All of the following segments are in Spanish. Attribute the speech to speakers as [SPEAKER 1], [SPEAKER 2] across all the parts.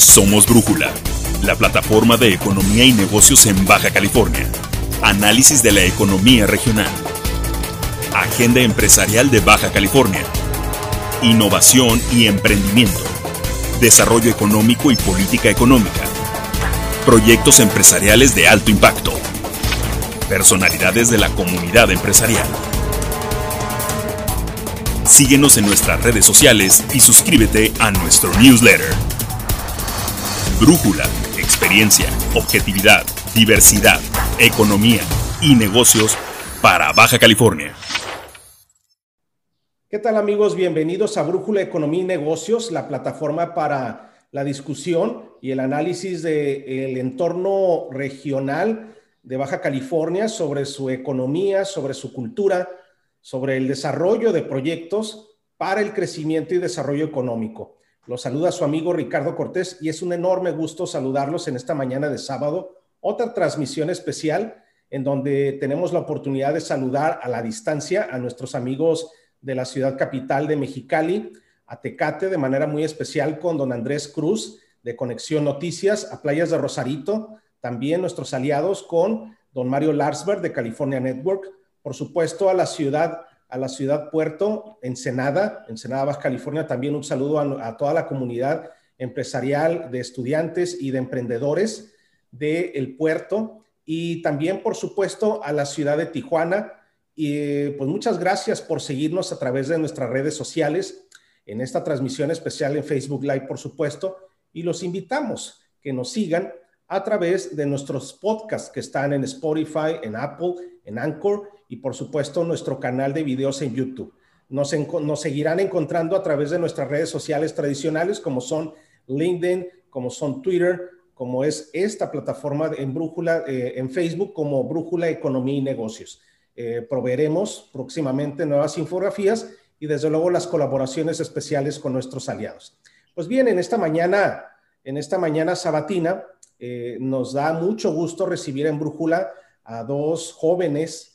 [SPEAKER 1] Somos Brújula, la plataforma de economía y negocios en Baja California. Análisis de la economía regional. Agenda empresarial de Baja California. Innovación y emprendimiento. Desarrollo económico y política económica. Proyectos empresariales de alto impacto. Personalidades de la comunidad empresarial. Síguenos en nuestras redes sociales y suscríbete a nuestro newsletter. Brújula, experiencia, objetividad, diversidad, economía y negocios para Baja California.
[SPEAKER 2] ¿Qué tal amigos? Bienvenidos a Brújula Economía y Negocios, la plataforma para la discusión y el análisis del entorno regional de Baja California sobre su economía, sobre su cultura, sobre el desarrollo de proyectos para el crecimiento y desarrollo económico. Los saluda su amigo Ricardo Cortés y es un enorme gusto saludarlos en esta mañana de sábado, otra transmisión especial en donde tenemos la oportunidad de saludar a la distancia a nuestros amigos de la ciudad capital de Mexicali, a Tecate de manera muy especial con don Andrés Cruz de Conexión Noticias, a Playas de Rosarito, también nuestros aliados con don Mario Larsberg de California Network, por supuesto a la ciudad a la ciudad puerto, Ensenada, Ensenada, Baja California. También un saludo a, toda la comunidad empresarial de estudiantes y de emprendedores del puerto y también, por supuesto, a la ciudad de Tijuana. Y pues muchas gracias por seguirnos a través de nuestras redes sociales, en esta transmisión especial en Facebook Live, por supuesto, y los invitamos que nos sigan a través de nuestros podcasts que están en Spotify, en Apple, en Anchor y por supuesto nuestro canal de videos en YouTube. Nos, nos, seguirán encontrando a través de nuestras redes sociales tradicionales como son LinkedIn, como son Twitter, como es esta plataforma en Brújula, eh, en Facebook como Brújula Economía y Negocios. Eh, proveeremos próximamente nuevas infografías y desde luego las colaboraciones especiales con nuestros aliados. Pues bien, en esta mañana, en esta mañana sabatina, eh, nos da mucho gusto recibir en Brújula a dos jóvenes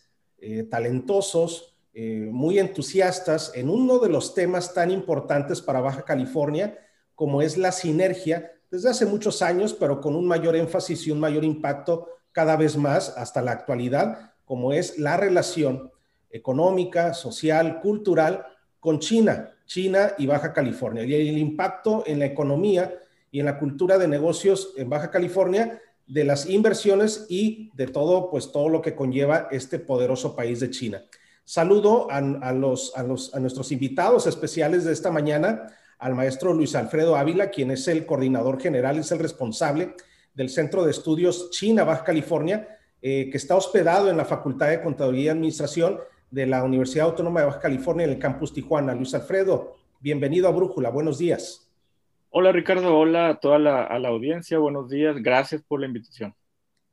[SPEAKER 2] eh, talentosos, eh, muy entusiastas en uno de los temas tan importantes para Baja California, como es la sinergia, desde hace muchos años, pero con un mayor énfasis y un mayor impacto cada vez más hasta la actualidad, como es la relación económica, social, cultural con China, China y Baja California. Y el impacto en la economía y en la cultura de negocios en Baja California de las inversiones y de todo, pues todo lo que conlleva este poderoso país de China. Saludo a, los, a, los, a nuestros invitados especiales de esta mañana, al maestro Luis Alfredo Ávila, quien es el coordinador general, es el responsable del Centro de Estudios China, Baja California, eh, que está hospedado en la Facultad de Contaduría y Administración de la Universidad Autónoma de Baja California en el campus Tijuana. Luis Alfredo, bienvenido a Brújula, buenos días.
[SPEAKER 3] Hola Ricardo, hola a toda la, audiencia, buenos días, gracias por la invitación.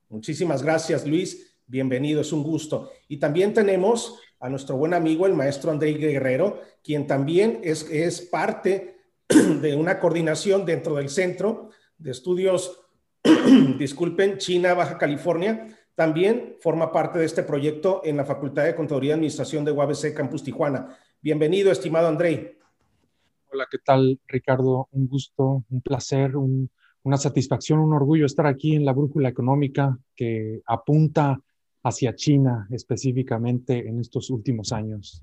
[SPEAKER 2] Muchísimas gracias Luis, bienvenido, es un gusto. Y también tenemos a nuestro buen amigo el maestro André Guerrero, quien también es, parte de una coordinación dentro del Centro de Estudios, disculpen, China, Baja California. También forma parte de este proyecto en la Facultad de Contaduría y Administración de UABC Campus Tijuana. Bienvenido, estimado André.
[SPEAKER 4] Hola, ¿qué tal, Ricardo? Un gusto, un placer, una satisfacción, un orgullo estar aquí en la brújula económica que apunta hacia China específicamente en estos últimos años.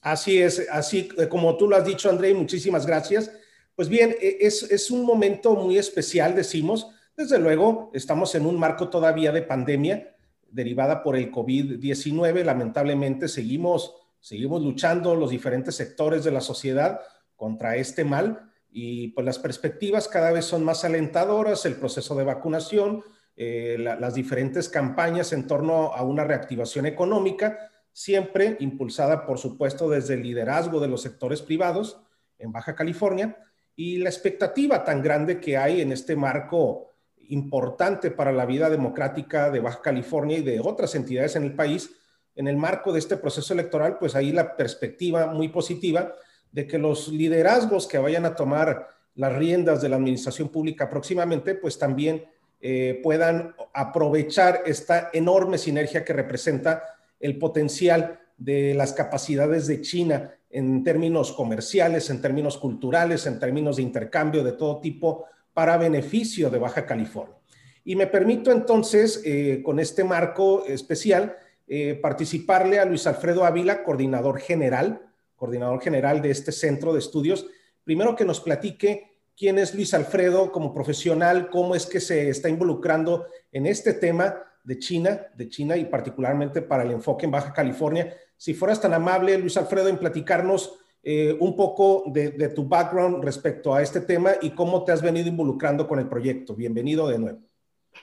[SPEAKER 2] Así es, así como tú lo has dicho, André, muchísimas gracias. Pues bien, e, es, es un momento muy especial, decimos. Desde luego, estamos en un marco todavía de pandemia derivada por el COVID-19. Lamentablemente, seguimos, seguimos luchando los diferentes sectores de la sociedad contra este mal. Y pues las perspectivas cada vez son más alentadoras, el proceso de vacunación, eh, las diferentes campañas en torno a una reactivación económica, siempre impulsada, por supuesto, desde el liderazgo de los sectores privados en Baja California. Y la expectativa tan grande que hay en este marco importante para la vida democrática de Baja California y de otras entidades en el país, en el marco de este proceso electoral, pues ahí la perspectiva muy positiva de que los liderazgos que vayan a tomar las riendas de la administración pública próximamente, pues también eh, puedan aprovechar esta enorme sinergia que representa el potencial de las capacidades de China en términos comerciales, en términos culturales, en términos de intercambio de todo tipo para beneficio de Baja California. Y me permito entonces, eh, con este marco especial, eh, participarle a Luis Alfredo Ávila, coordinador general, coordinador general de este centro de estudios. Primero que nos platique quién es Luis Alfredo como profesional, cómo es que se está involucrando en este tema de China, de China y particularmente para el enfoque en Baja California. Si fueras tan amable, Luis Alfredo, en platicarnos eh, un poco de, tu background respecto a este tema y cómo te has venido involucrando con el proyecto. Bienvenido de nuevo.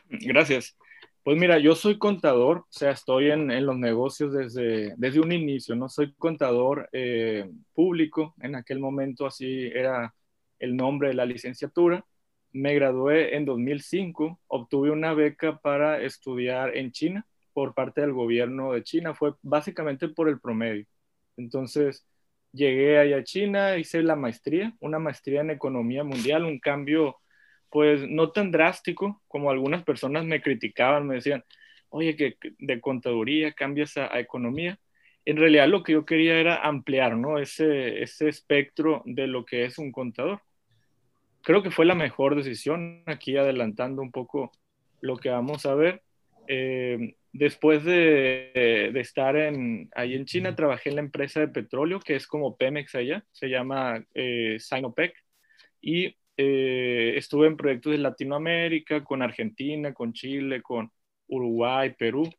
[SPEAKER 3] Gracias. Pues mira, yo soy contador, o sea, estoy en, los negocios desde, desde un inicio, ¿no? Soy contador eh, público, en aquel momento así era el nombre de la licenciatura. Me gradué en 2005, obtuve una beca para estudiar en China por parte del gobierno de China, fue básicamente por el promedio. Entonces, llegué allá a China, hice la maestría, una maestría en economía mundial, un cambio pues no tan drástico como algunas personas me criticaban, me decían, oye, que de contaduría cambias a, economía. En realidad lo que yo quería era ampliar, ¿no? Ese, ese espectro de lo que es un contador creo que fue la mejor decisión, aquí adelantando un poco lo que vamos a ver. Eh, después de, estar en, ahí en China, trabajé en la empresa de petróleo, que es como Pemex allá, se llama eh, Sinopec, y eh, estuve en proyectos de Latinoamérica, con Argentina, con Chile, con Uruguay, Perú,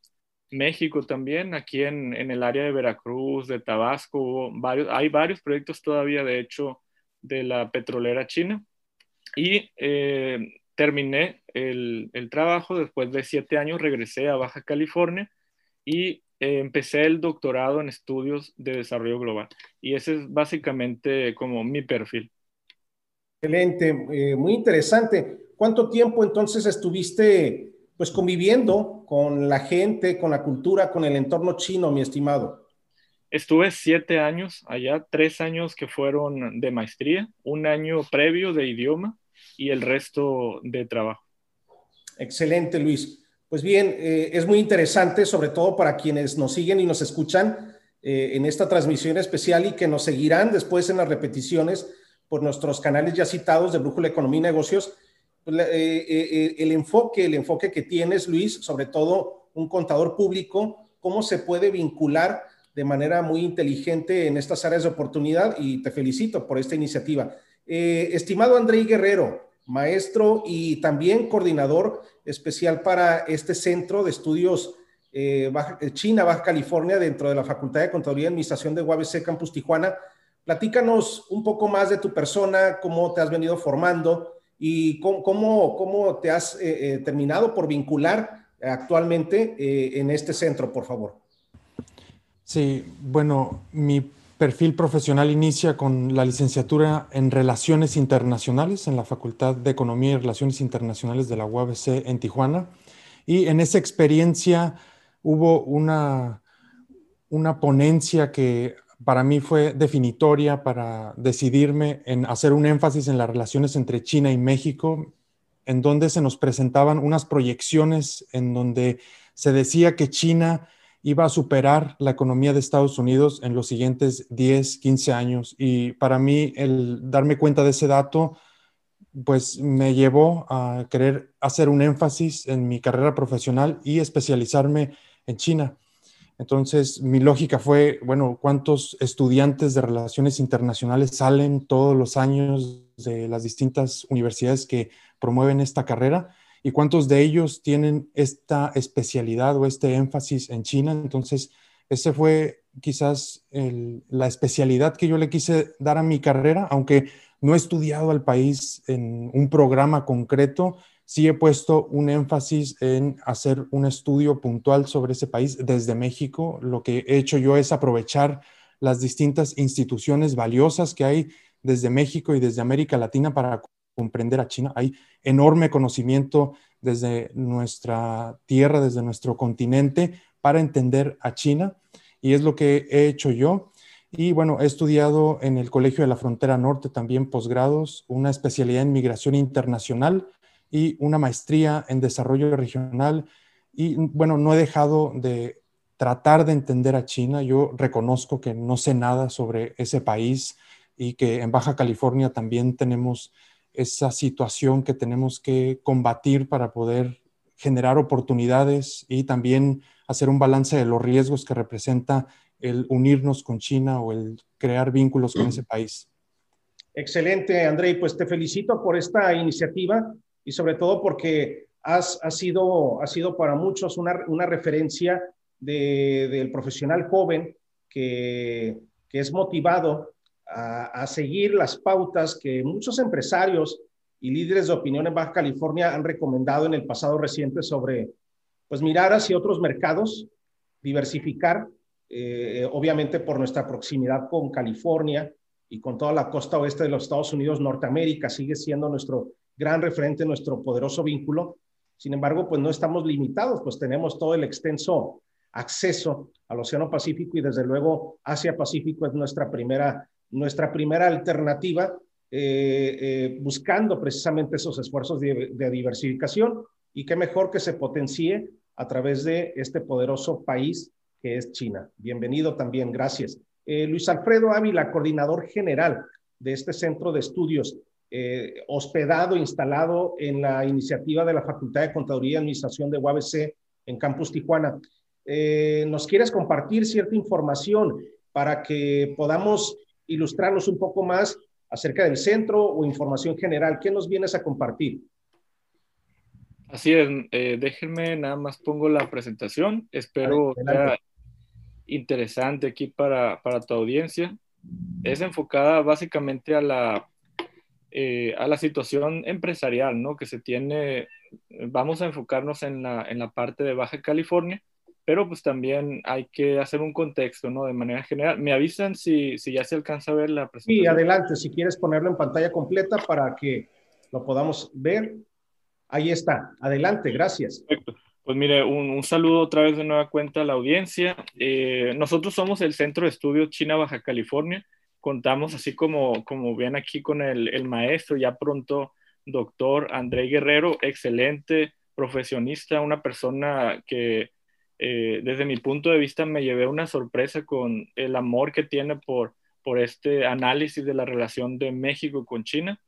[SPEAKER 3] México también, aquí en, en el área de Veracruz, de Tabasco, varios, hay varios proyectos todavía, de hecho, de la petrolera china. Y eh, terminé el, trabajo, después de siete años regresé a Baja California y eh, empecé el doctorado en estudios de desarrollo global. Y ese es básicamente como mi perfil.
[SPEAKER 2] Excelente, eh, muy interesante. ¿Cuánto tiempo entonces estuviste pues conviviendo con la gente, con la cultura, con el entorno chino, mi estimado?
[SPEAKER 3] Estuve siete años allá, tres años que fueron de maestría, un año previo de idioma y el resto de trabajo.
[SPEAKER 2] Excelente, Luis. Pues bien, eh, es muy interesante, sobre todo para quienes nos siguen y nos escuchan eh, en esta transmisión especial y que nos seguirán después en las repeticiones por nuestros canales ya citados de Brújula Economía y Negocios. Pues, eh, el enfoque, el enfoque que tienes, Luis, sobre todo un contador público, cómo se puede vincular de manera muy inteligente en estas áreas de oportunidad y te felicito por esta iniciativa. Eh, estimado André Guerrero, maestro y también coordinador especial para este centro de estudios eh, eh, China, Baja California, dentro de la Facultad de Contaduría y Administración de UABC Campus Tijuana. Platícanos un poco más de tu persona, cómo te has venido formando y cómo, cómo, te has terminado por vincular actualmente en este centro, por favor.
[SPEAKER 4] Sí, bueno, mi perfil profesional inicia con la licenciatura en Relaciones Internacionales en la Facultad de Economía y Relaciones Internacionales de la UABC en Tijuana. Y en esa experiencia hubo una, una ponencia que para mí fue definitoria para decidirme en hacer un énfasis en las relaciones entre China y México, en donde se nos presentaban unas proyecciones en donde se decía que China iba a superar la economía de Estados Unidos en los siguientes 10, 15 años. Y para mí el darme cuenta de ese dato, pues me llevó a querer hacer un énfasis en mi carrera profesional y especializarme en China. Entonces, mi lógica fue, bueno, ¿cuántos estudiantes de relaciones internacionales salen todos los años de las distintas universidades que promueven esta carrera? y cuántos de ellos tienen esta especialidad o este énfasis en China. Entonces, ese fue quizás la especialidad que yo le quise dar a mi carrera, aunque no he estudiado al país en un programa concreto, sí he puesto un énfasis en hacer un estudio puntual sobre ese país desde México. Lo que he hecho yo es aprovechar las distintas instituciones valiosas que hay desde México y desde América Latina para comprender a China. Hay enorme conocimiento desde nuestra tierra, desde nuestro continente, para entender a China. Y es lo que he hecho yo. Y bueno, he estudiado en el Colegio de la Frontera Norte también posgrados, una especialidad en migración internacional y una maestría en desarrollo regional. Y bueno, no he dejado de tratar de entender a China. Yo reconozco que no sé nada sobre ese país y que en Baja California también tenemos esa situación que tenemos que combatir para poder generar oportunidades y también hacer un balance de los riesgos que representa el unirnos con China o el crear vínculos con ese país.
[SPEAKER 2] Excelente, André. Pues te felicito por esta iniciativa y sobre todo porque has, sido, ha sido para muchos una, una referencia del profesional joven que, que es motivado a, a, seguir las pautas que muchos empresarios y líderes de opinión en Baja California han recomendado en el pasado reciente sobre, pues, mirar hacia otros mercados, diversificar, eh, obviamente por nuestra proximidad con California y con toda la costa oeste de los Estados Unidos, Norteamérica sigue siendo nuestro gran referente, nuestro poderoso vínculo. Sin embargo, pues no estamos limitados, pues tenemos todo el extenso acceso al Océano Pacífico y desde luego Asia-Pacífico es nuestra primera, nuestra primera alternativa, eh, eh, buscando precisamente esos esfuerzos de, de diversificación y qué mejor que se potencie a través de este poderoso país que es China. Bienvenido también, gracias. Eh, Luis Alfredo Ávila, coordinador general de este centro de estudios, eh, hospedado, instalado en la iniciativa de la Facultad de Contaduría y Administración de UABC en Campus Tijuana. Eh, ¿Nos quieres compartir cierta información para que podamos ilustrarnos un poco más acerca del centro o información general? ¿Qué nos vienes a compartir?
[SPEAKER 3] Así es, déjenme nada más pongo la presentación. Espero sea interesante aquí para, para tu audiencia. Es enfocada básicamente a la eh, a la situación empresarial, ¿no? Que se tiene, vamos a enfocarnos en la, en la parte de Baja California, pero pues también hay que hacer un contexto, ¿no? De manera general. ¿Me avisan si, si ya se alcanza a ver la presentación?
[SPEAKER 2] Sí, adelante, si quieres ponerlo en pantalla completa para que lo podamos ver. Ahí está, adelante, gracias.
[SPEAKER 3] Perfecto. Pues mire, un, un, saludo otra vez de nueva cuenta a la audiencia. Eh, nosotros somos el Centro de Estudios China Baja California contamos así como, como ven aquí con el, el maestro, ya pronto doctor André Guerrero, excelente profesionista, una persona que eh, desde mi punto de vista me llevé una sorpresa con el amor que tiene por, por este análisis de la relación de México con China.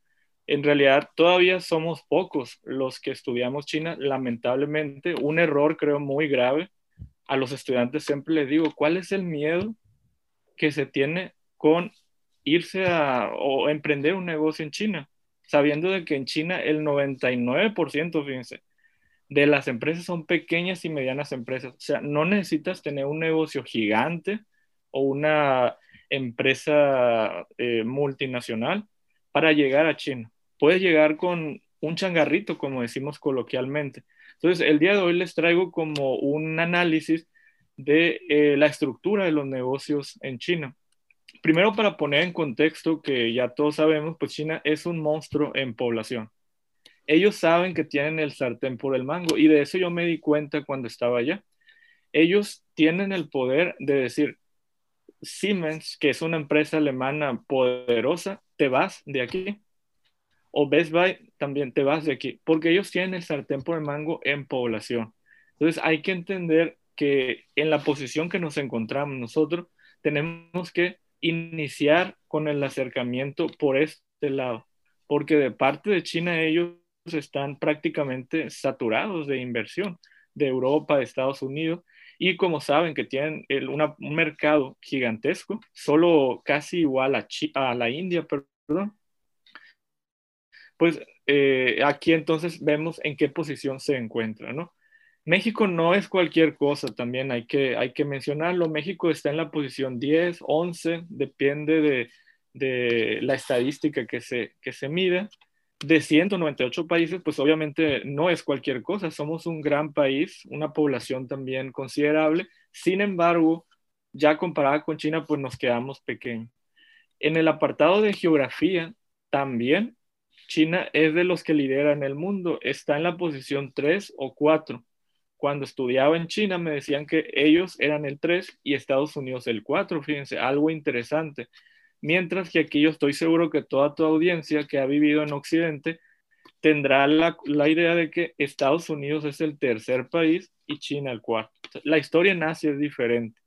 [SPEAKER 3] En realidad todavía somos pocos los que estudiamos China, lamentablemente, un error creo muy grave. A los estudiantes siempre les digo, ¿cuál es el miedo que se tiene con irse a o emprender un negocio en China, sabiendo de que en China el 99%, fíjense, de las empresas son pequeñas y medianas empresas. O sea, no necesitas tener un negocio gigante o una empresa eh, multinacional para llegar a China. Puedes llegar con un changarrito, como decimos coloquialmente. Entonces, el día de hoy les traigo como un análisis de eh, la estructura de los negocios en China primero para poner en contexto que ya todos sabemos, pues China es un monstruo en población. Ellos saben que tienen el sartén por el mango y de eso yo me di cuenta cuando estaba allá. Ellos tienen el poder de decir, Siemens, que es una empresa alemana poderosa, te vas de aquí. O Best Buy también te vas de aquí, porque ellos tienen el sartén por el mango en población. Entonces hay que entender que en la posición que nos encontramos nosotros, tenemos que iniciar con el acercamiento por este lado, porque de parte de China ellos están prácticamente saturados de inversión de Europa, de Estados Unidos, y como saben que tienen un mercado gigantesco, solo casi igual a, la India, perdón, pues eh, aquí entonces vemos en qué posición se encuentra, ¿no? México no es cualquier cosa, también hay que, hay que mencionarlo. México está en la posición 10, 11, depende de, de la estadística que se, que se mide. De 198 países, pues obviamente no es cualquier cosa. Somos un gran país, una población también considerable. Sin embargo, ya comparada con China, pues nos quedamos pequeños. En el apartado de geografía, también China es de los que lideran el mundo. Está en la posición 3 o 4 cuando estudiaba en China me decían que ellos eran el 3 y Estados Unidos el 4, fíjense, algo interesante. Mientras que aquí yo estoy seguro que toda tu audiencia que ha vivido en Occidente tendrá la, la idea de que Estados Unidos es el tercer país y China el cuarto. La historia en Asia es diferente.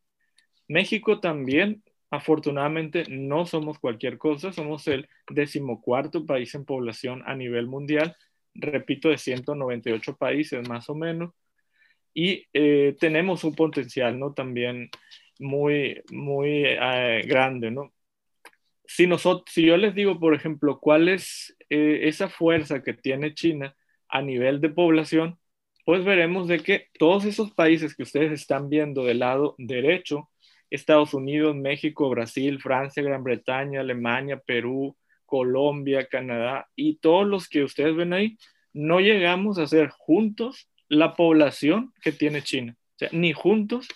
[SPEAKER 3] México también afortunadamente no somos cualquier cosa, somos el decimocuarto país en población a nivel mundial, repito, de 198 países más o menos, y eh, tenemos un potencial, ¿no? También muy, muy eh, grande, ¿no? Si, nosotros, si yo les digo, por ejemplo, cuál es eh, esa fuerza que tiene China a nivel de población, pues veremos de que todos esos países que ustedes están viendo del lado derecho, Estados Unidos, México, Brasil, Francia, Gran Bretaña, Alemania, Perú, Colombia, Canadá y todos los que ustedes ven ahí, no llegamos a ser juntos la población que tiene China. O sea, ni juntos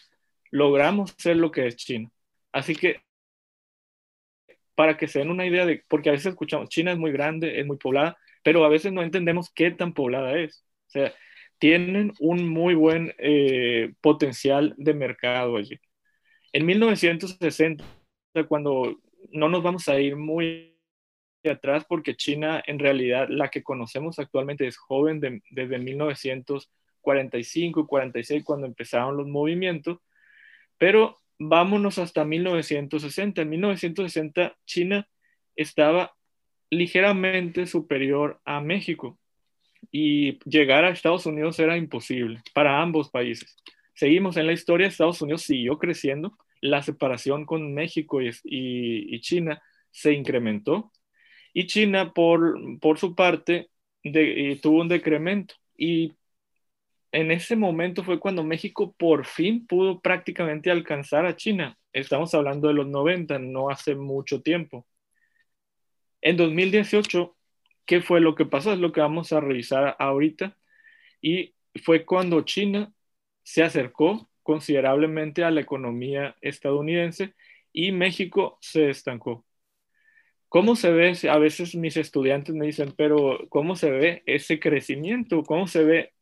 [SPEAKER 3] logramos ser lo que es China. Así que, para que se den una idea de, porque a veces escuchamos, China es muy grande, es muy poblada, pero a veces no entendemos qué tan poblada es. O sea, tienen un muy buen eh, potencial de mercado allí. En 1960, cuando no nos vamos a ir muy atrás porque China en realidad la que conocemos actualmente es joven desde 1945 y 46 cuando empezaron los movimientos, pero vámonos hasta 1960. En 1960 China estaba ligeramente superior a México y llegar a Estados Unidos era imposible para ambos países seguimos en la historia, Estados Unidos siguió creciendo, la separación con México y, China se incrementó y China por, por su parte tuvo un decremento y en ese momento fue cuando México por fin pudo prácticamente alcanzar a China. Estamos hablando de los 90, no hace mucho tiempo. En 2018, ¿qué fue lo que pasó? Es lo que vamos a revisar ahorita. Y fue cuando China se acercó considerablemente a la economía estadounidense y México se estancó. ¿Cómo se ve? A veces mis estudiantes me dicen, pero ¿cómo se ve ese crecimiento? ¿Cómo se ve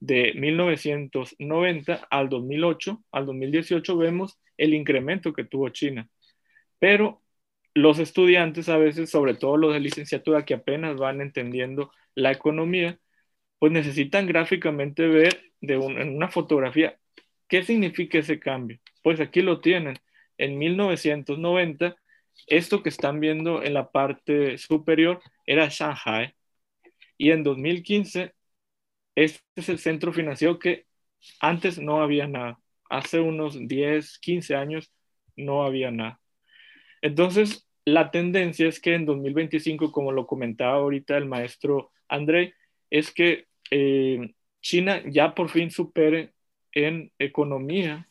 [SPEAKER 3] de 1990 al 2008, al 2018 vemos el incremento que tuvo China. Pero los estudiantes a veces, sobre todo los de licenciatura que apenas van entendiendo la economía, pues necesitan gráficamente ver de en una fotografía qué significa ese cambio. Pues aquí lo tienen. En 1990, esto que están viendo en la parte superior era Shanghai. Y en 2015, este es el centro financiero que antes no había nada. Hace unos 10, 15 años no había nada. Entonces, la tendencia es que en 2025, como lo comentaba ahorita el maestro André, es que eh, China ya por fin supere en economía,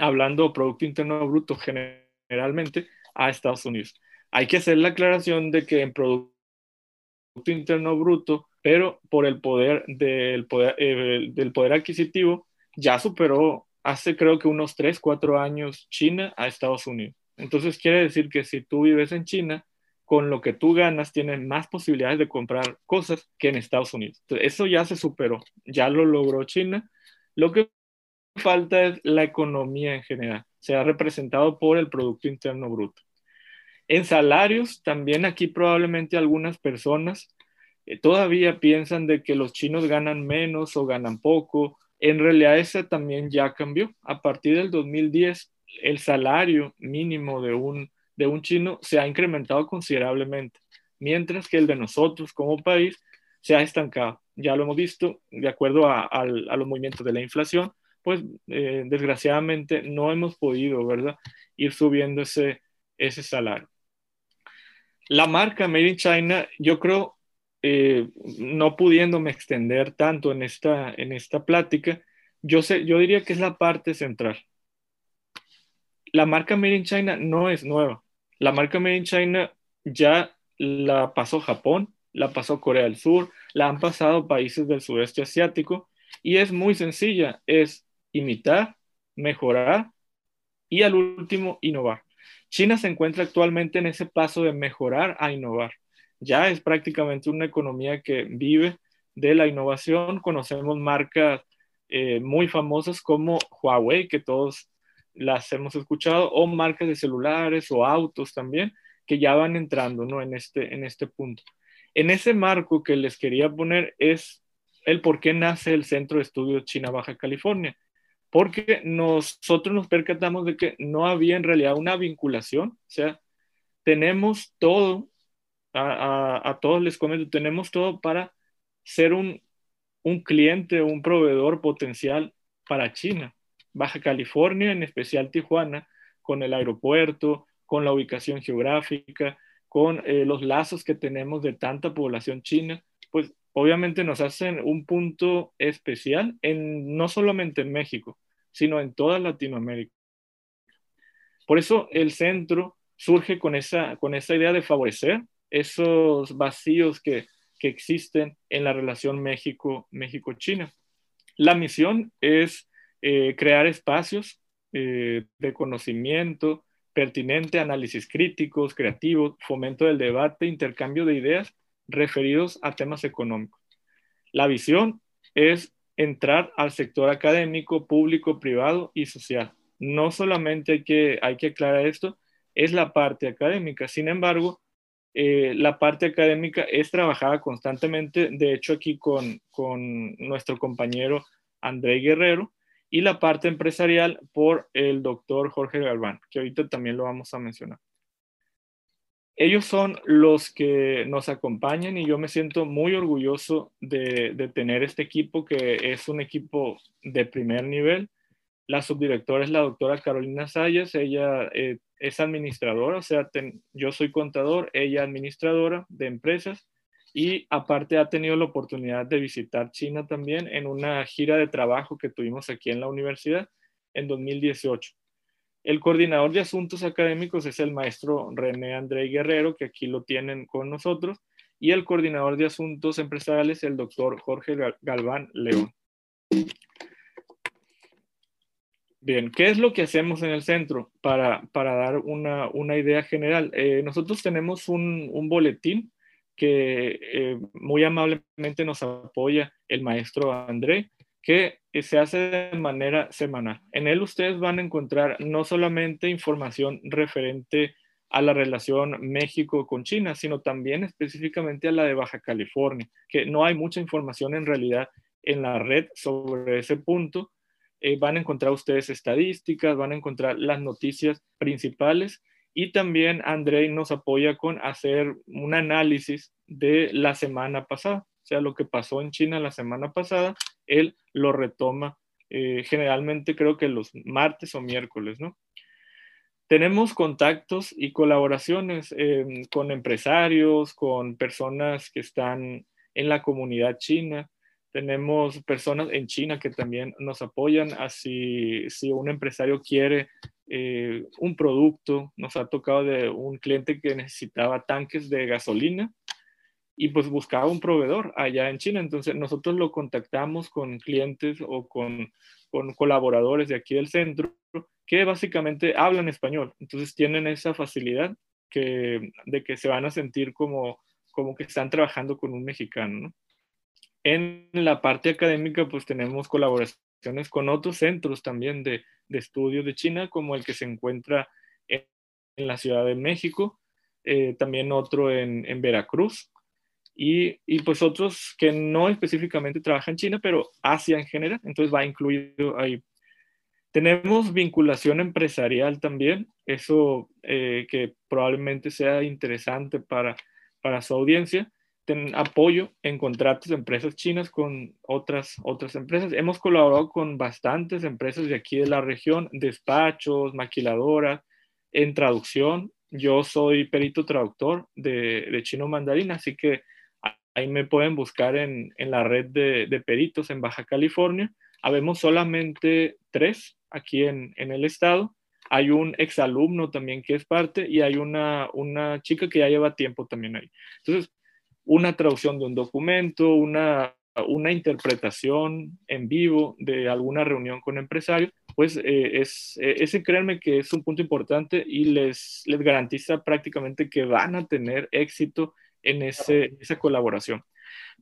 [SPEAKER 3] hablando Producto Interno Bruto generalmente, a Estados Unidos. Hay que hacer la aclaración de que en Producto Interno Bruto, pero por el poder del poder, eh, del poder adquisitivo, ya superó hace creo que unos 3, 4 años China a Estados Unidos. Entonces quiere decir que si tú vives en China, con lo que tú ganas tienes más posibilidades de comprar cosas que en Estados Unidos. eso ya se superó, ya lo logró China. Lo que falta es la economía en general, se ha representado por el Producto Interno Bruto. En salarios, también aquí probablemente algunas personas eh, todavía piensan de que los chinos ganan menos o ganan poco. En realidad, esa también ya cambió. A partir del 2010, el salario mínimo de un, de un chino se ha incrementado considerablemente, mientras que el de nosotros como país se ha estancado. Ya lo hemos visto, de acuerdo a, los movimientos de la inflación, pues eh, desgraciadamente no hemos podido, ¿verdad?, ir subiendo ese, ese salario. La marca Made in China, yo creo, eh, no pudiéndome extender tanto en esta, en esta plática, yo, sé, yo diría que es la parte central la marca Made in China no es nueva. La marca Made in China ya la pasó Japón, la pasó Corea del Sur, la han pasado países del sudeste asiático y es muy sencilla, es imitar, mejorar y al último innovar. China se encuentra actualmente en ese paso de mejorar a innovar. Ya es prácticamente una economía que vive de la innovación. Conocemos marcas eh, muy famosas como Huawei, que todos las hemos escuchado, o marcas de celulares o autos también, que ya van entrando ¿no? en, este, en este punto. En ese marco que les quería poner es el por qué nace el Centro de Estudios China Baja California. porque nosotros nos percatamos de que no había en realidad una vinculación, o sea, tenemos todo, a, todos les comento, tenemos todo para ser un, un cliente, un proveedor potencial para China. Baja California, en especial Tijuana, con el aeropuerto, con la ubicación geográfica, con eh, los lazos que tenemos de tanta población china, pues obviamente nos hacen un punto especial, en, no solamente en México, sino en toda Latinoamérica. Por eso el centro surge con esa, con esa idea de favorecer esos vacíos que, que existen en la relación México-China. la misión es eh, crear espacios eh, de conocimiento pertinente, análisis críticos, creativos, fomento del debate, intercambio de ideas referidos a temas económicos. La visión es entrar al sector académico, público, privado y social. No solamente hay que, hay que aclarar esto, es la parte académica. Sin embargo, eh, la parte académica es trabajada constantemente, de hecho aquí con, con nuestro compañero André Guerrero, y la parte empresarial por el doctor Jorge Galván, que ahorita también lo vamos a mencionar ellos son los que nos acompañan y yo me siento muy orgulloso de, tener este equipo que es un equipo de primer nivel. La subdirectora es la doctora Carolina Sayas, ella eh, es administradora, o sea, yo soy contador, ella administradora de empresas y aparte ha tenido la oportunidad de visitar China también en una gira de trabajo que tuvimos aquí en la universidad en 2018. El coordinador de asuntos académicos es el maestro René André Guerrero, que aquí lo tienen con nosotros, y el coordinador de asuntos empresariales, el doctor Jorge Galván León. Bien, ¿qué es lo que hacemos en el centro para, dar una, idea general? Eh, nosotros tenemos un, boletín que eh, muy amablemente nos apoya el maestro André que se hace de manera semanal. En él ustedes van a encontrar no solamente información referente a la relación México con China, sino también específicamente a la de Baja California, que no hay mucha información en realidad en la red sobre ese punto. Eh, van a encontrar ustedes estadísticas, van a encontrar las noticias principales y también Andrei nos apoya con hacer un análisis de la semana pasada o sea, lo que pasó en China la semana pasada, él lo retoma eh, generalmente creo que los martes o miércoles, ¿no? Tenemos contactos y colaboraciones em, con empresarios, con personas que están en la comunidad china. Tenemos personas en China que también nos apoyan. Así, si un empresario quiere eh, un producto, nos ha tocado de un cliente que necesitaba tanques de gasolina y pues buscaba un proveedor allá en China. Entonces nosotros lo contactamos con clientes o con, con colaboradores de aquí del centro que básicamente hablan español. Entonces tienen esa facilidad que, de que se van a sentir como, como que están trabajando con un mexicano. En la parte académica pues tenemos con otros centros también de, de estudios de China como el que se encuentra en, en la Ciudad de México, eh, también otro en, en Veracruz, y, y, pues otros que no específicamente trabajan en China, pero Asia en general, entonces va incluido ahí. Tenemos vinculación empresarial también, eso eh, que probablemente sea interesante para, para su audiencia. Apoyo en contratos de empresas chinas con otras, otras empresas. Hemos colaborado con bastantes empresas de aquí de la región, despachos, maquiladoras, en traducción. Yo soy perito traductor de, de chino mandarín, así que Ahí me pueden buscar en, la red de, peritos en Baja California. Habemos solamente tres aquí en, el estado. Hay un exalumno también que es parte y hay una, una chica que ya lleva tiempo también ahí. Entonces, una traducción de un documento, una, una interpretación en vivo de alguna reunión con empresarios, pues eh, es, eh, ese créanme que es un punto importante y les, les garantiza prácticamente que van a tener éxito en ese, esa colaboración.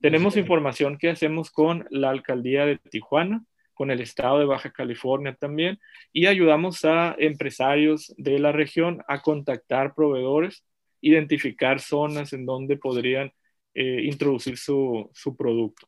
[SPEAKER 3] Tenemos información que hacemos con la alcaldía de Tijuana, con el estado de Baja California también, y ayudamos a empresarios de la región a contactar proveedores, identificar zonas en donde podrían eh, introducir su, su producto.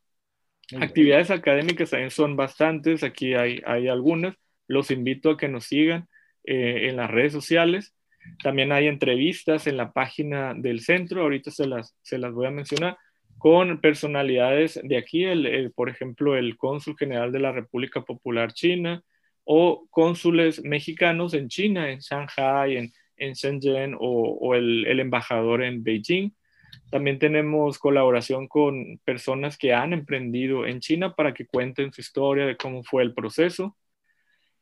[SPEAKER 3] Actividades académicas también son bastantes, aquí hay, hay algunas. Los invito a que nos sigan eh, en las redes sociales. También hay entrevistas en la página del centro, ahorita se las, se las voy a mencionar, con personalidades de aquí, el, por ejemplo, el cónsul general de la República Popular China o cónsules mexicanos en China, en Shanghai, en, en Shenzhen o, o el, el embajador en Beijing. También tenemos colaboración con personas que han emprendido en China para que cuenten su historia de cómo fue el proceso.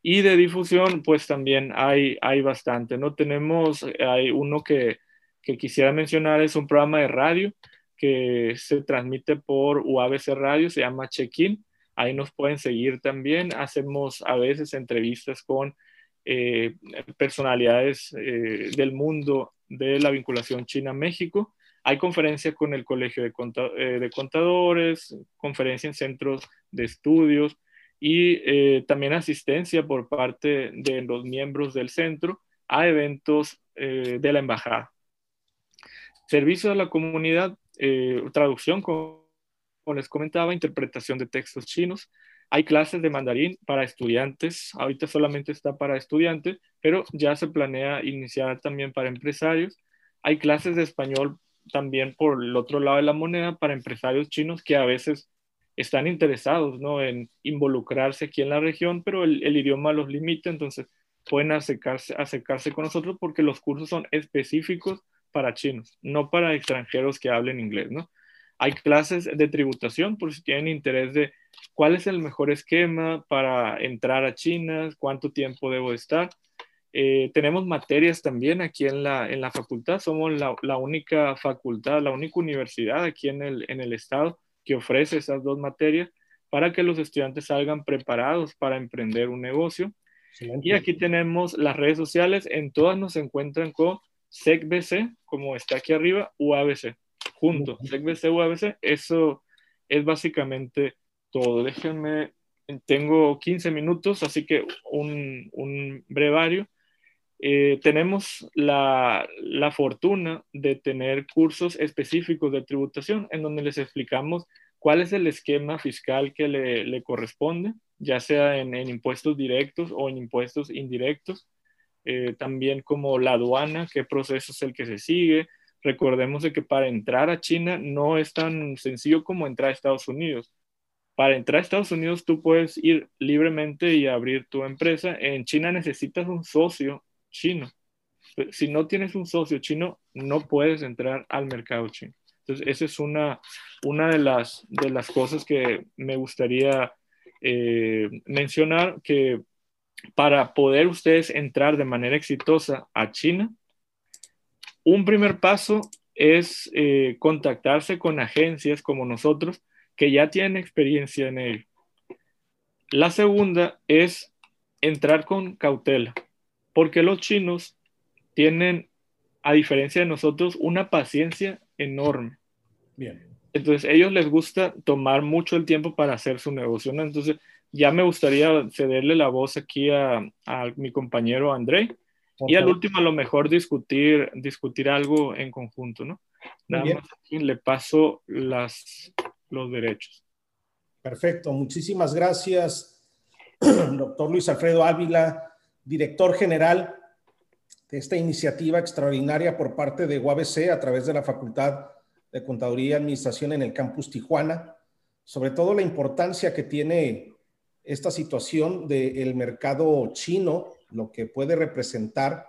[SPEAKER 3] Y de difusión, pues también hay, hay bastante, ¿no? Tenemos, hay uno que, que quisiera mencionar, es un programa de radio que se transmite por UABC Radio, se llama Check-in. Ahí nos pueden seguir también. Hacemos a veces entrevistas con eh, personalidades eh, del mundo de la vinculación China-México hay conferencias con el Colegio eh, de, Contadores, conferencia en centros de estudios y eh, también asistencia por parte de los miembros del centro a eventos eh, de la embajada. Servicio a la comunidad, traducción, como les comentaba, interpretación de textos chinos. Hay clases de mandarín para estudiantes, ahorita solamente está para estudiantes, pero ya se planea iniciar también para empresarios. Hay clases de español también por el otro lado de la moneda para empresarios chinos que a veces están interesados ¿no? en involucrarse aquí en la región, pero el, idioma los limita, entonces pueden acercarse, acercarse con nosotros porque los cursos son específicos para chinos, no para extranjeros que hablen inglés. ¿no? Hay clases de tributación por si tienen interés de cuál es el mejor esquema para entrar a China, cuánto tiempo debo estar. Eh, tenemos materias también aquí en la, en la facultad. Somos la, la, única facultad, la única universidad aquí en el, en el estado que ofrece esas dos materias para que los estudiantes salgan preparados para emprender un negocio. Y aquí tenemos las redes sociales. En todas nos encuentran con SECBC, como está aquí arriba, UABC, junto. SECBC, UABC. Eso es básicamente todo. Déjenme, tengo 15 minutos, así que un, un brevario. Eh, tenemos la, fortuna de tener cursos específicos de tributación en donde les explicamos cuál es el esquema fiscal que le, corresponde, ya sea en, impuestos directos o en impuestos indirectos, eh, también como la aduana, qué proceso es el que se sigue. Recordemos de que para entrar a China no es tan sencillo como entrar a Estados Unidos. Para entrar a Estados Unidos tú puedes ir libremente y abrir tu empresa. En China necesitas un socio chino. Si no tienes un socio chino, no puedes entrar al mercado chino. Entonces, esa es una, una de, las, de las cosas que me gustaría eh, mencionar, que para poder ustedes entrar de manera exitosa a China, un primer paso es eh, contactarse con agencias como nosotros que ya tienen experiencia en ello. La segunda es entrar con cautela porque los chinos tienen, a diferencia de nosotros, una paciencia enorme. Bien. Entonces, ellos les gusta tomar mucho el tiempo para hacer su negocio, ¿no? Entonces, ya me gustaría cederle la voz aquí a, mi compañero André. Y al último, a lo mejor discutir, discutir algo en conjunto, ¿no? Nada más aquí le paso las, los derechos.
[SPEAKER 2] Perfecto, muchísimas gracias, doctor Luis Alfredo Ávila director general de esta iniciativa extraordinaria por parte de UABC a través de la Facultad de Contaduría y Administración en el campus Tijuana, sobre todo la importancia que tiene esta situación del mercado chino, lo que puede representar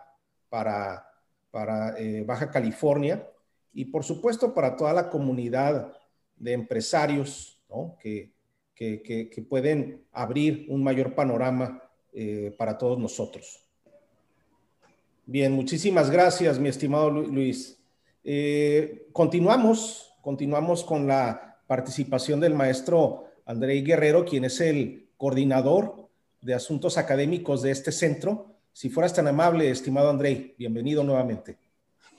[SPEAKER 2] para, para eh, Baja California y por supuesto para toda la comunidad de empresarios que, que, que pueden abrir un mayor panorama eh, para todos nosotros. Bien, muchísimas gracias, mi estimado Luis. Eh, continuamos, continuamos con la participación del maestro André Guerrero, quien es el coordinador de asuntos académicos de este centro. Si fueras tan amable, estimado André, bienvenido nuevamente.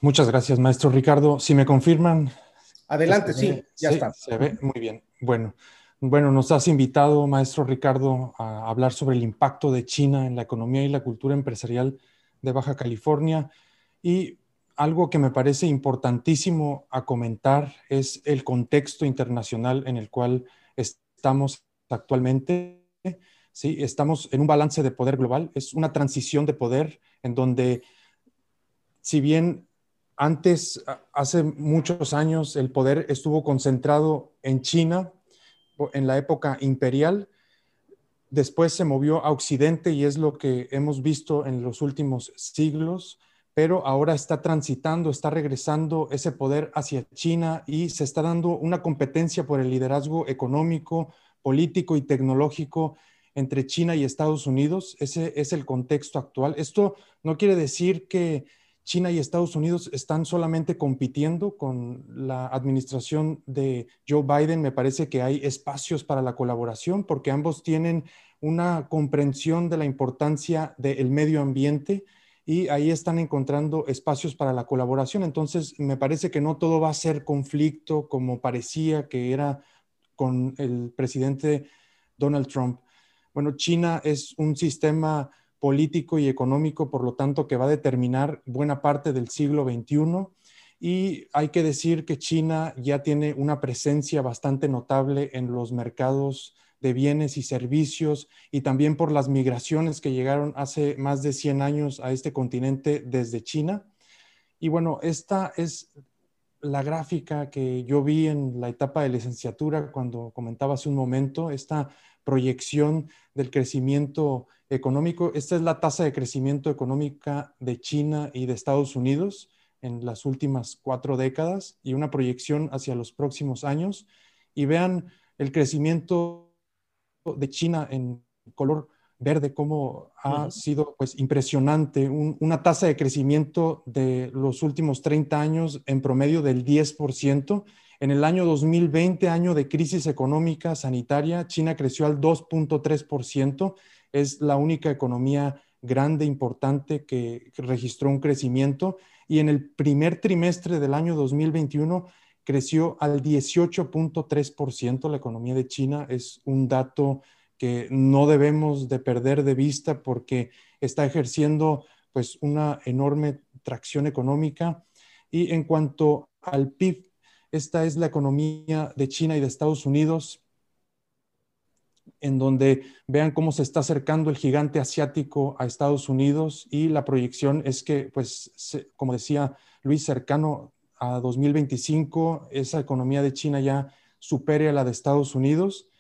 [SPEAKER 4] Muchas gracias, maestro Ricardo. Si me confirman.
[SPEAKER 2] Adelante, sí, ya está.
[SPEAKER 4] Se ve muy bien. Bueno, bueno, nos has invitado, maestro Ricardo, a hablar sobre el impacto de China en la economía y la cultura empresarial de Baja California. Y algo que me parece importantísimo a comentar es el contexto internacional en el cual estamos actualmente. Sí, estamos en un balance de poder global, es una transición de poder en donde, si bien antes, hace muchos años, el poder estuvo concentrado en China en la época imperial, después se movió a Occidente y es lo que hemos visto en los últimos siglos, pero ahora está transitando, está regresando ese poder hacia China y se está dando una competencia por el liderazgo económico, político y tecnológico entre China y Estados Unidos. Ese es el contexto actual. Esto no quiere decir que China y Estados Unidos están solamente compitiendo con la administración de Joe Biden. Me parece que hay espacios para la colaboración porque ambos tienen una comprensión de la importancia del medio ambiente y ahí están encontrando espacios para la colaboración. Entonces, me parece que no todo va a ser conflicto como parecía que era con el presidente Donald Trump. Bueno, China es un sistema político y económico, por lo tanto, que va a determinar buena parte del siglo XXI. Y hay que decir que China ya tiene una presencia bastante notable en los mercados de bienes y servicios y también por las migraciones que llegaron hace más de 100 años a este continente desde China. Y bueno, esta es la gráfica que yo vi en la etapa de licenciatura cuando comentaba hace un momento, esta proyección del crecimiento económico. Esta es la tasa de crecimiento económica de China y de Estados Unidos en las últimas cuatro décadas y una proyección hacia los próximos años. Y vean el crecimiento de China en color verde, cómo ha sido pues impresionante, una tasa de crecimiento de los últimos 30 años en promedio del 10%. En el año 2020, año de crisis económica sanitaria, China creció al 2.3%. Es la única economía grande, importante que registró un crecimiento. Y en el primer trimestre del año 2021 creció al 18.3%. La economía de China es un dato que no debemos de perder de vista porque está ejerciendo pues una enorme tracción económica. Y en cuanto al PIB, esta es la economía de China y de Estados Unidos, en donde vean cómo se está acercando el gigante asiático a Estados Unidos y la proyección es que, pues, como decía Luis, cercano a 2025 esa economía de China ya supere a la de Estados Unidos.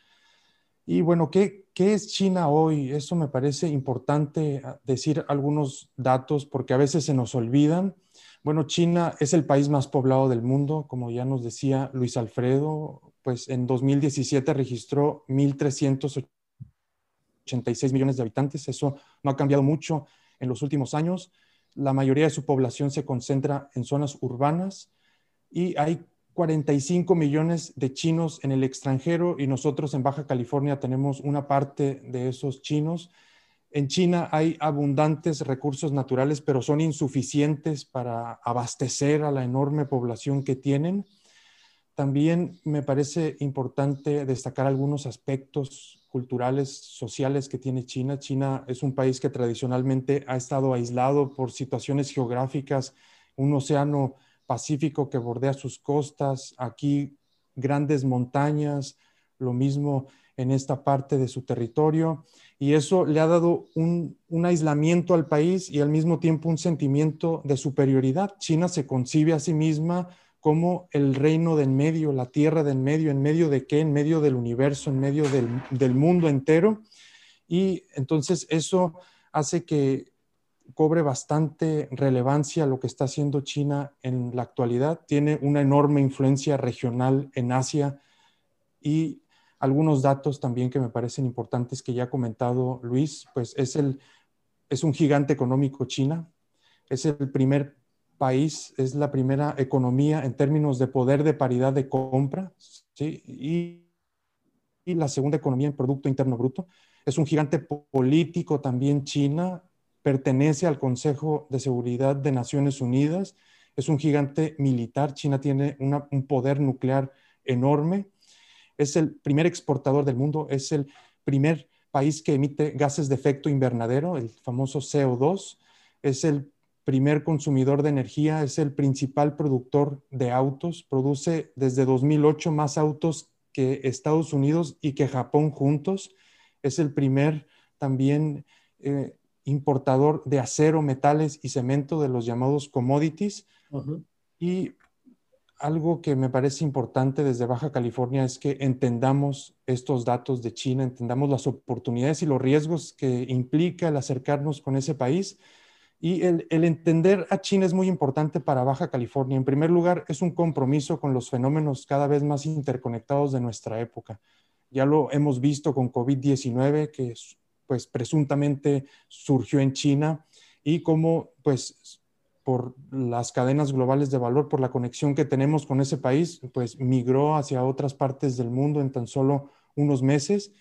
[SPEAKER 4] Y bueno, ¿qué, ¿qué, es China hoy? Eso me parece importante ah, decir algunos datos porque a veces se nos olvidan. Bueno, China es el país más poblado del mundo, como ya nos decía Luis Alfredo, pues en 2017 registró 1.386 millones de habitantes. Eso no ha cambiado mucho en los últimos años la mayoría de su población se concentra en zonas urbanas y hay 45 millones de chinos en el extranjero y nosotros en Baja California tenemos una parte de esos chinos. En China hay abundantes recursos naturales, pero son insuficientes para abastecer a la enorme población que tienen. También me parece importante destacar algunos aspectos culturales, sociales que tiene China. China es un país que tradicionalmente ha estado aislado por situaciones geográficas, un océano Pacífico que bordea sus costas, aquí grandes montañas, lo mismo en esta parte de su territorio, y eso le ha dado un, aislamiento al país y al mismo tiempo un sentimiento de superioridad. China se concibe a sí misma como el reino del medio, la tierra del medio, en medio de qué, en medio del universo, en medio del, mundo entero. Y entonces eso hace que cobre bastante relevancia lo que está haciendo China en la actualidad. Tiene una enorme influencia regional en Asia y algunos datos también que me parecen importantes que ya ha comentado Luis, pues es, el, es un gigante económico China, es el primer país es la primera economía en términos de poder de paridad de compra, ¿sí? y, la segunda economía en Producto Interno Bruto. Es un gigante político también China, pertenece al Consejo de Seguridad de Naciones Unidas, es un gigante militar, China tiene un poder nuclear enorme, es el primer exportador del mundo, es el primer país que emite gases de efecto invernadero, el famoso CO2, es el primer consumidor de energía, es el principal productor de autos, produce desde 2008 más autos que Estados Unidos y que Japón juntos. Es el primer también eh, importador de acero, metales y cemento de los llamados commodities. Y algo que me parece importante desde Baja California es que entendamos estos datos de China, entendamos las oportunidades y los riesgos que implica el acercarnos con ese país. Y el, entender a China es muy importante para Baja California. En primer lugar, es un compromiso con los fenómenos cada vez más interconectados de nuestra época. Ya lo hemos visto con COVID-19, que pues presuntamente surgió en China y cómo pues por las cadenas globales de valor, por la conexión que tenemos con ese país, pues migró hacia otras partes del mundo en tan solo unos meses.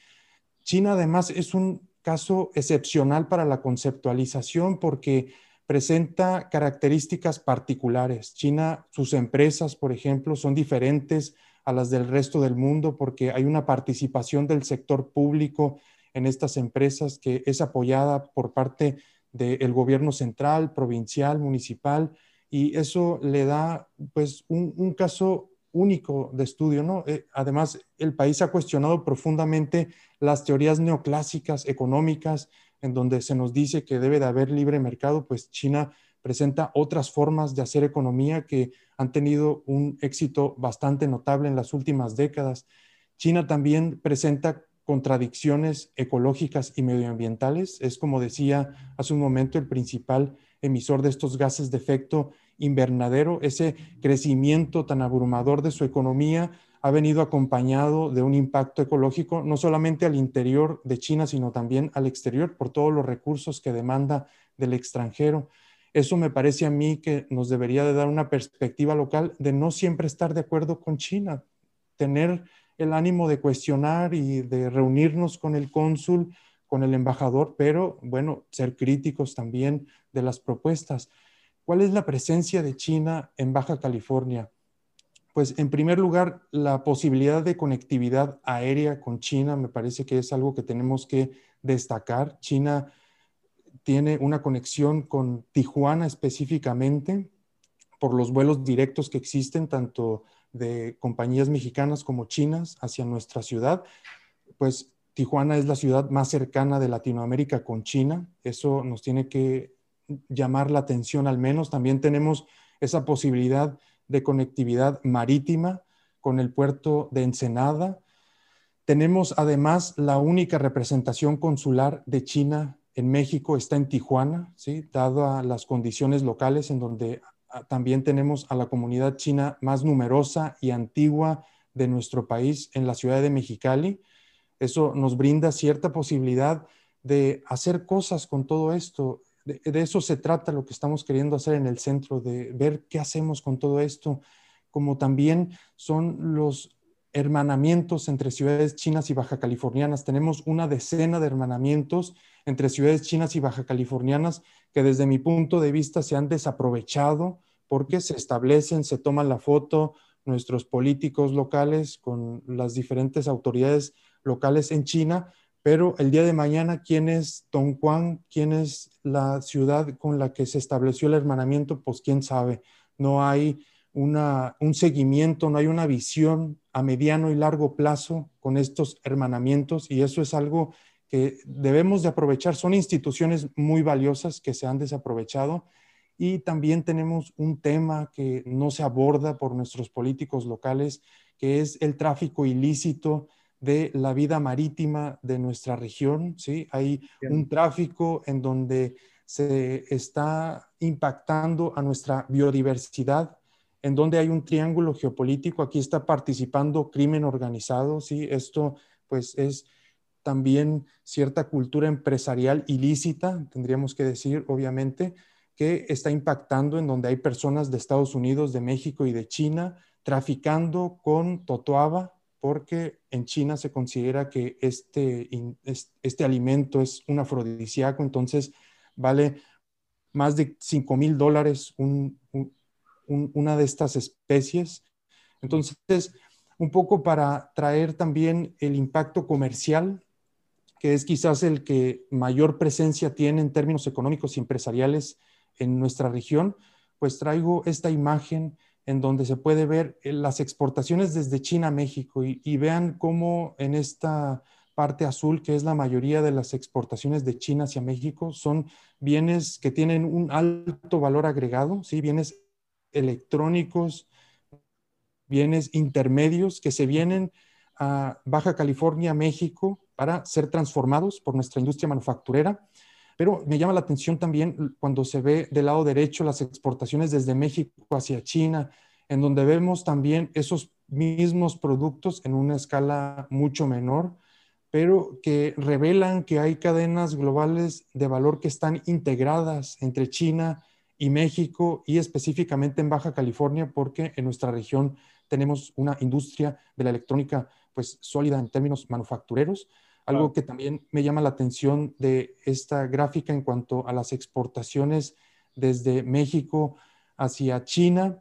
[SPEAKER 4] China además es un caso excepcional para la conceptualización porque presenta características particulares. China, sus empresas, por ejemplo, son diferentes a las del resto del mundo porque hay una participación del sector público en estas empresas que es apoyada por parte del gobierno central, provincial, municipal, y eso le da pues un, caso único de estudio, ¿no? Eh, además, el país ha cuestionado profundamente las teorías neoclásicas económicas, en donde se nos dice que debe de haber libre mercado, pues China presenta otras formas de hacer economía que han tenido un éxito bastante notable en las últimas décadas. China también presenta contradicciones ecológicas y medioambientales. Es como decía hace un momento el principal emisor de estos gases de efecto invernadero. Ese crecimiento tan abrumador de su economía ha venido acompañado de un impacto ecológico no solamente al interior de China, sino también al exterior por todos los recursos que demanda del extranjero. Eso me parece a mí que nos debería de dar una perspectiva local de no siempre estar de acuerdo con China, tener el ánimo de cuestionar y de reunirnos con el cónsul, con el embajador, pero bueno, ser críticos también de las propuestas. ¿Cuál es la presencia de China en Baja California? Pues en primer lugar, la posibilidad de conectividad aérea con China me parece que es algo que tenemos que destacar. China tiene una conexión con Tijuana específicamente por los vuelos directos que existen tanto de compañías mexicanas como chinas hacia nuestra ciudad, pues Tijuana es la ciudad más cercana de Latinoamérica con China. Eso nos tiene que llamar la atención al menos. También tenemos esa posibilidad de conectividad marítima con el puerto de Ensenada. Tenemos además la única representación consular de China en México, está en Tijuana, ¿sí? dado a las condiciones locales en donde también tenemos a la comunidad china más numerosa y antigua de nuestro país en la ciudad de Mexicali. Eso nos brinda cierta posibilidad de hacer cosas con todo esto. De, eso se trata lo que estamos queriendo hacer en el centro, de ver qué hacemos con todo esto, como también son los hermanamientos entre ciudades chinas y baja californianas. Tenemos una decena de hermanamientos entre ciudades chinas y baja californianas que desde mi punto de vista se han desaprovechado porque se establecen, se toman la foto nuestros políticos locales con las diferentes autoridades locales en China, pero el día de mañana, ¿quién es Tongguan? ¿Quién es la ciudad con la que se estableció el hermanamiento? Pues quién sabe. No hay un seguimiento, no hay una visión a mediano y largo plazo con estos hermanamientos y eso es algo que debemos de aprovechar. Son instituciones muy valiosas que se han desaprovechado y también tenemos un tema que no se aborda por nuestros políticos locales, que es el tráfico ilícito de la vida marítima de nuestra región. ¿sí? Hay un tráfico en donde se está impactando a nuestra biodiversidad, en donde hay un triángulo geopolítico. Aquí está participando crimen organizado. ¿sí? Esto pues es también cierta cultura empresarial ilícita, tendríamos que decir, obviamente, que está impactando en donde hay personas de Estados Unidos, de México y de China traficando con totoaba, porque en China se considera que este, este alimento es un afrodisíaco, entonces vale más de 5 mil dólares una de estas especies. Entonces, un poco para traer también el impacto comercial, que es quizás el que mayor presencia tiene en términos económicos y empresariales en nuestra región, pues traigo esta imagen en donde se puede ver eh, las exportaciones desde China a México y, vean cómo en esta parte azul, que es la mayoría de las exportaciones de China hacia México, son bienes que tienen un alto valor agregado, ¿sí? bienes electrónicos, bienes intermedios que se vienen a Baja California, México, para ser transformados por nuestra industria manufacturera. Pero me llama la atención también cuando se ve del lado derecho las exportaciones desde México hacia China, en donde vemos también esos mismos productos en una escala mucho menor, pero que revelan que hay cadenas globales de valor que están integradas entre China y México y específicamente en Baja California, porque en nuestra región tenemos una industria de la electrónica pues sólida en términos manufactureros. Algo que también me llama la atención de esta gráfica en cuanto a las exportaciones desde México hacia China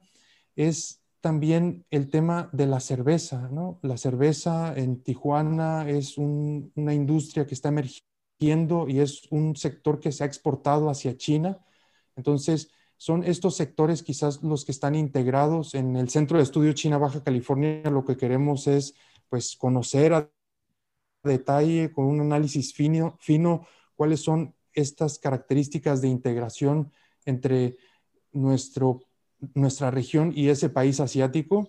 [SPEAKER 4] es también el tema de la cerveza, ¿no? La cerveza en Tijuana es una industria que está emergiendo y es un sector que se ha exportado hacia China. Entonces, son estos sectores quizás los que están integrados en el Centro de Estudio China Baja California. Lo que queremos es, pues, conocer a detalle, con un análisis fino, fino cuáles son estas características de integración entre nuestro nuestra región y ese país asiático,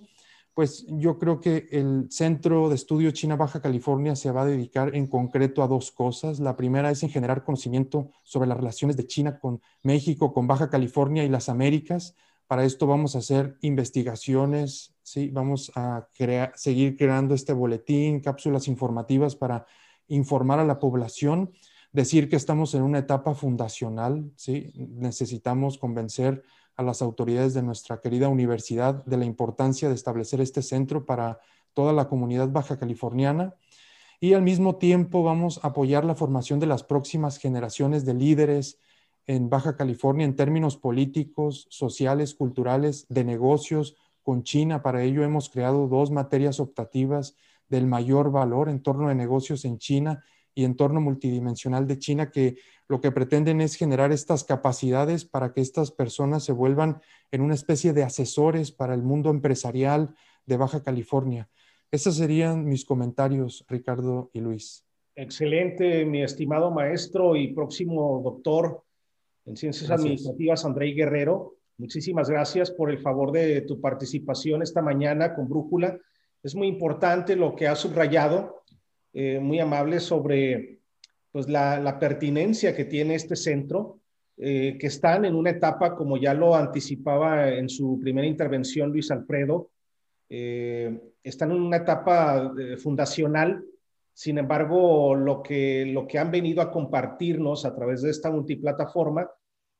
[SPEAKER 4] pues yo creo que el Centro de Estudio China Baja California se va a dedicar en concreto a dos cosas. La primera es en generar conocimiento sobre las relaciones de China con México, con Baja California y las Américas. Para esto vamos a hacer investigaciones, ¿sí? vamos a seguir creando este boletín, cápsulas informativas para informar a la población, decir que estamos en una etapa fundacional, ¿sí? necesitamos convencer a las autoridades de nuestra querida universidad de la importancia de establecer este centro para toda la comunidad baja californiana y al mismo tiempo vamos a apoyar la formación de las próximas generaciones de líderes en Baja California en términos políticos, sociales, culturales, de negocios con China. Para ello hemos creado dos materias optativas del mayor valor en torno de negocios en China y entorno multidimensional de China que lo que pretenden es generar estas capacidades para que estas personas se vuelvan en una especie de asesores para el mundo empresarial de Baja California. Esos serían mis comentarios, Ricardo y Luis.
[SPEAKER 2] Excelente, mi estimado maestro y próximo doctor en Ciencias Administrativas, André Guerrero. Muchísimas gracias por el favor de tu participación esta mañana con Brújula. Es muy importante lo que has subrayado eh, muy amable sobre pues, la, pertinencia que tiene este centro, eh, que están en una etapa, como ya lo anticipaba en su primera intervención Luis Alfredo, eh, están en una etapa fundacional. Sin embargo, lo que, lo que han venido a compartirnos a través de esta multiplataforma,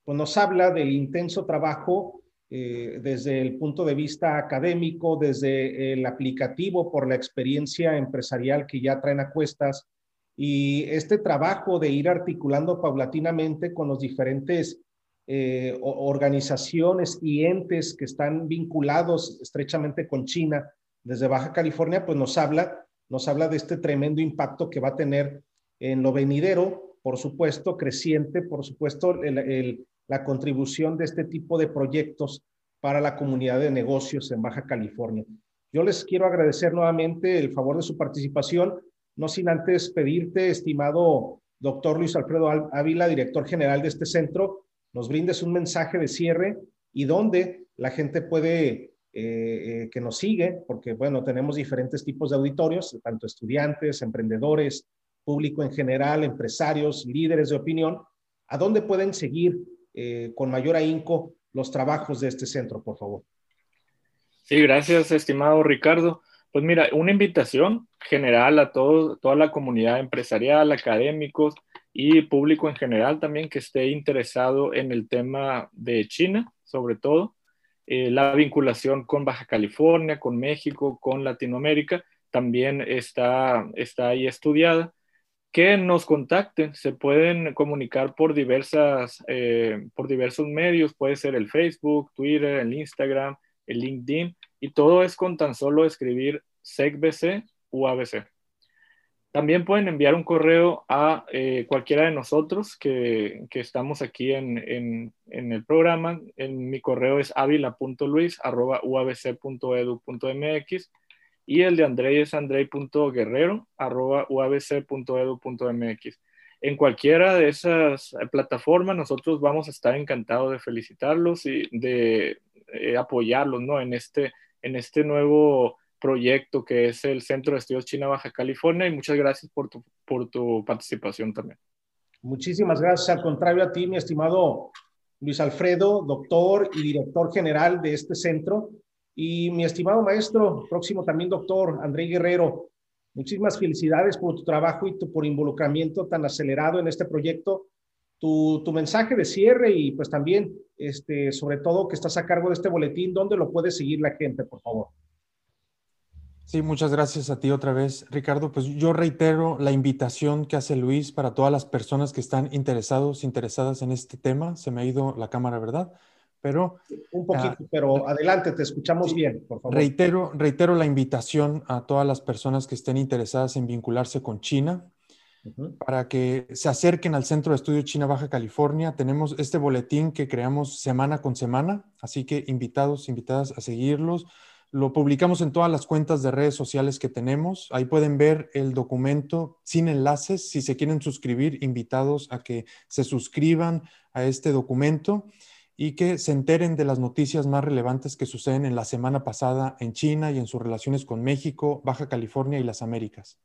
[SPEAKER 2] pues nos habla del intenso trabajo eh, desde el punto de vista académico, desde el aplicativo por la experiencia empresarial que ya traen a cuestas y este trabajo de ir articulando paulatinamente con los diferentes eh, organizaciones y entes que están vinculados estrechamente con China desde Baja California, pues nos habla, nos habla de este tremendo impacto que va a tener en lo venidero, por supuesto, creciente, por supuesto, el, la contribución de este tipo de proyectos para la comunidad de negocios en Baja California. Yo les quiero agradecer nuevamente el favor de su participación, no sin antes pedirte, estimado doctor Luis Alfredo Ávila, director general de este centro, nos brindes un mensaje de cierre y donde la gente puede, eh, eh, que nos sigue, porque bueno, tenemos diferentes tipos de auditorios, tanto estudiantes, emprendedores, público en general, empresarios, líderes de opinión, ¿a dónde pueden seguir eh, con mayor ahínco los trabajos de este centro, por favor.
[SPEAKER 3] Sí, gracias, estimado Ricardo. Pues mira, una invitación general a todo, toda la comunidad empresarial, académicos y público en general también que esté interesado en el tema de China, sobre todo, eh, la vinculación con Baja California, con México, con Latinoamérica, también está, está ahí estudiada que nos contacten. Se pueden comunicar por, diversas, eh, por diversos medios, puede ser el Facebook, Twitter, el Instagram, el LinkedIn, y todo es con tan solo escribir SECBC UABC. También pueden enviar un correo a eh, cualquiera de nosotros que, que estamos aquí en, en, en, el programa. En, mi correo es avila.luis.uabc.edu.mx y el de Andrei es andrei.guerrero.uabc.edu.mx. En cualquiera de esas plataformas nosotros vamos a estar encantados de felicitarlos y de eh, apoyarlos ¿no? en, este, en este nuevo proyecto que es el Centro de Estudios China Baja California y muchas gracias por tu, por tu participación también.
[SPEAKER 2] Muchísimas gracias. Al contrario a ti, mi estimado Luis Alfredo, doctor y director general de este centro. Y mi estimado maestro, próximo también doctor André Guerrero, muchísimas felicidades por tu trabajo y tu, por involucramiento tan acelerado en este proyecto. Tu, mensaje de cierre y pues también, este, sobre todo que estás a cargo de este boletín, ¿dónde lo puede seguir la gente, por favor?
[SPEAKER 4] Sí, muchas gracias a ti otra vez, Ricardo. Pues yo reitero la invitación que hace Luis para todas las personas que están interesados, interesadas en este tema. Se me ha ido la cámara, ¿verdad? Pero
[SPEAKER 2] un poquito, uh, pero adelante, te escuchamos sí, bien, por favor.
[SPEAKER 4] Reitero, reitero la invitación a todas las personas que estén interesadas en vincularse con China. Uh -huh. para que se acerquen al Centro de Estudio China Baja California. Tenemos este boletín que creamos semana con semana, así que invitados, invitadas a seguirlos. Lo publicamos en todas las cuentas de redes sociales que tenemos. Ahí pueden ver el documento sin enlaces. Si se quieren suscribir, invitados a que se suscriban a este documento y que se enteren de las noticias más relevantes que suceden en la semana pasada en China y en sus relaciones con México, Baja California y las Américas.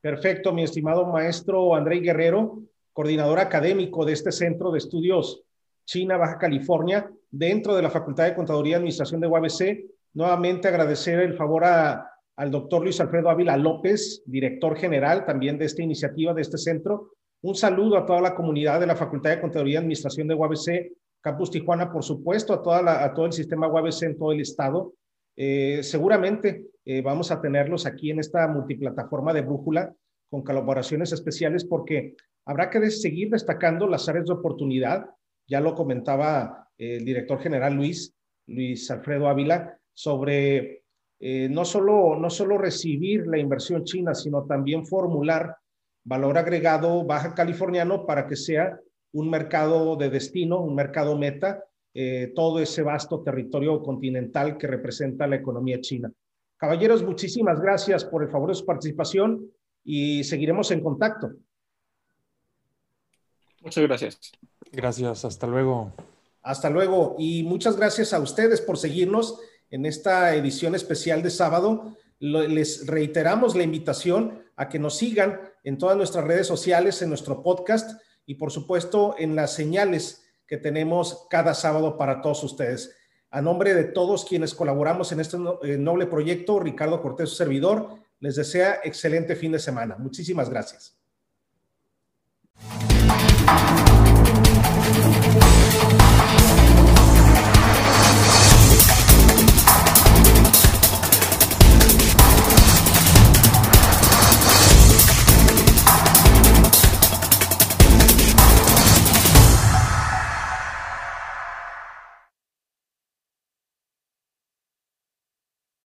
[SPEAKER 2] Perfecto, mi estimado maestro André Guerrero, coordinador académico de este Centro de Estudios China, Baja California, dentro de la Facultad de Contaduría y Administración de UABC Nuevamente agradecer el favor al doctor Luis Alfredo Ávila López, director general también de esta iniciativa, de este centro. Un saludo a toda la comunidad de la Facultad de Contaduría y Administración de UABC, Campus Tijuana, por supuesto, a, toda la, a todo el sistema UABC en todo el estado. Eh, seguramente eh, vamos a tenerlos aquí en esta multiplataforma de brújula con colaboraciones especiales porque habrá que seguir destacando las áreas de oportunidad. Ya lo comentaba el director general Luis, Luis Alfredo Ávila, sobre eh, no, solo, no solo recibir la inversión china, sino también formular valor agregado baja californiano para que sea un mercado de destino, un mercado meta, eh, todo ese vasto territorio continental que representa la economía china. Caballeros, muchísimas gracias por el favor de su participación y seguiremos en contacto.
[SPEAKER 3] Muchas gracias.
[SPEAKER 4] Gracias, hasta luego.
[SPEAKER 2] Hasta luego y muchas gracias a ustedes por seguirnos en esta edición especial de sábado. Les reiteramos la invitación a que nos sigan en todas nuestras redes sociales, en nuestro podcast y por supuesto en las señales que tenemos cada sábado para todos ustedes. A nombre de todos quienes colaboramos en este eh, noble proyecto, Ricardo Cortés, su servidor, les desea excelente fin de semana. Muchísimas gracias.